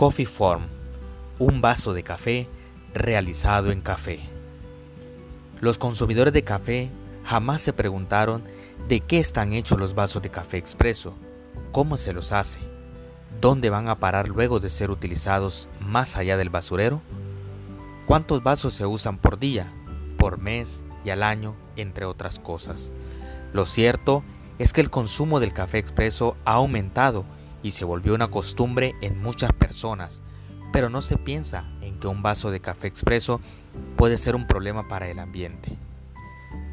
Coffee Form, un vaso de café realizado en café. Los consumidores de café jamás se preguntaron de qué están hechos los vasos de café expreso, cómo se los hace, dónde van a parar luego de ser utilizados más allá del basurero, cuántos vasos se usan por día, por mes y al año, entre otras cosas. Lo cierto es que el consumo del café expreso ha aumentado y se volvió una costumbre en muchas personas, pero no se piensa en que un vaso de café expreso puede ser un problema para el ambiente.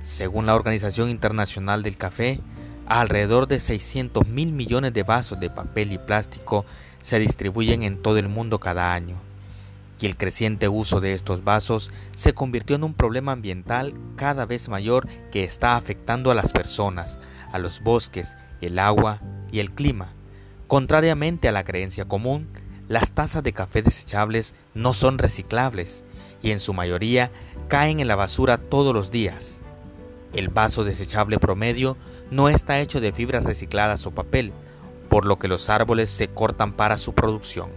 Según la Organización Internacional del Café, alrededor de 600 mil millones de vasos de papel y plástico se distribuyen en todo el mundo cada año, y el creciente uso de estos vasos se convirtió en un problema ambiental cada vez mayor que está afectando a las personas, a los bosques, el agua y el clima. Contrariamente a la creencia común, las tazas de café desechables no son reciclables y en su mayoría caen en la basura todos los días. El vaso desechable promedio no está hecho de fibras recicladas o papel, por lo que los árboles se cortan para su producción.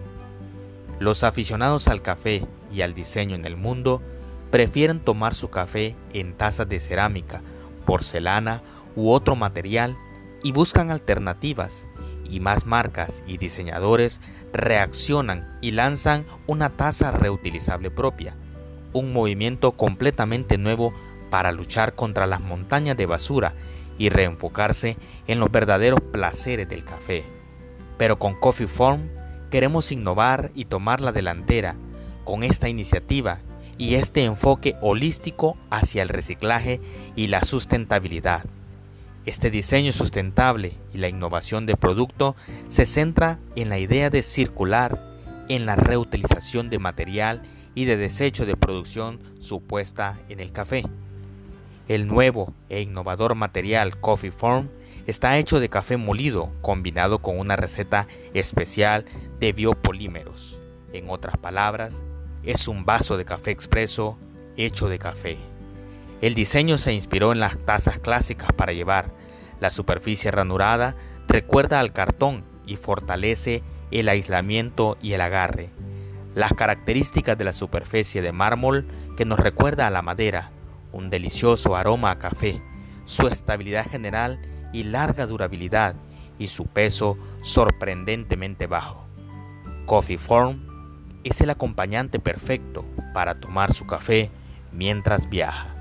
Los aficionados al café y al diseño en el mundo prefieren tomar su café en tazas de cerámica, porcelana u otro material y buscan alternativas y más marcas y diseñadores reaccionan y lanzan una taza reutilizable propia, un movimiento completamente nuevo para luchar contra las montañas de basura y reenfocarse en los verdaderos placeres del café. Pero con Coffee Form queremos innovar y tomar la delantera con esta iniciativa y este enfoque holístico hacia el reciclaje y la sustentabilidad. Este diseño sustentable y la innovación de producto se centra en la idea de circular, en la reutilización de material y de desecho de producción supuesta en el café. El nuevo e innovador material Coffee Form está hecho de café molido combinado con una receta especial de biopolímeros. En otras palabras, es un vaso de café expreso hecho de café. El diseño se inspiró en las tazas clásicas para llevar. La superficie ranurada recuerda al cartón y fortalece el aislamiento y el agarre. Las características de la superficie de mármol que nos recuerda a la madera, un delicioso aroma a café, su estabilidad general y larga durabilidad y su peso sorprendentemente bajo. Coffee Form es el acompañante perfecto para tomar su café mientras viaja.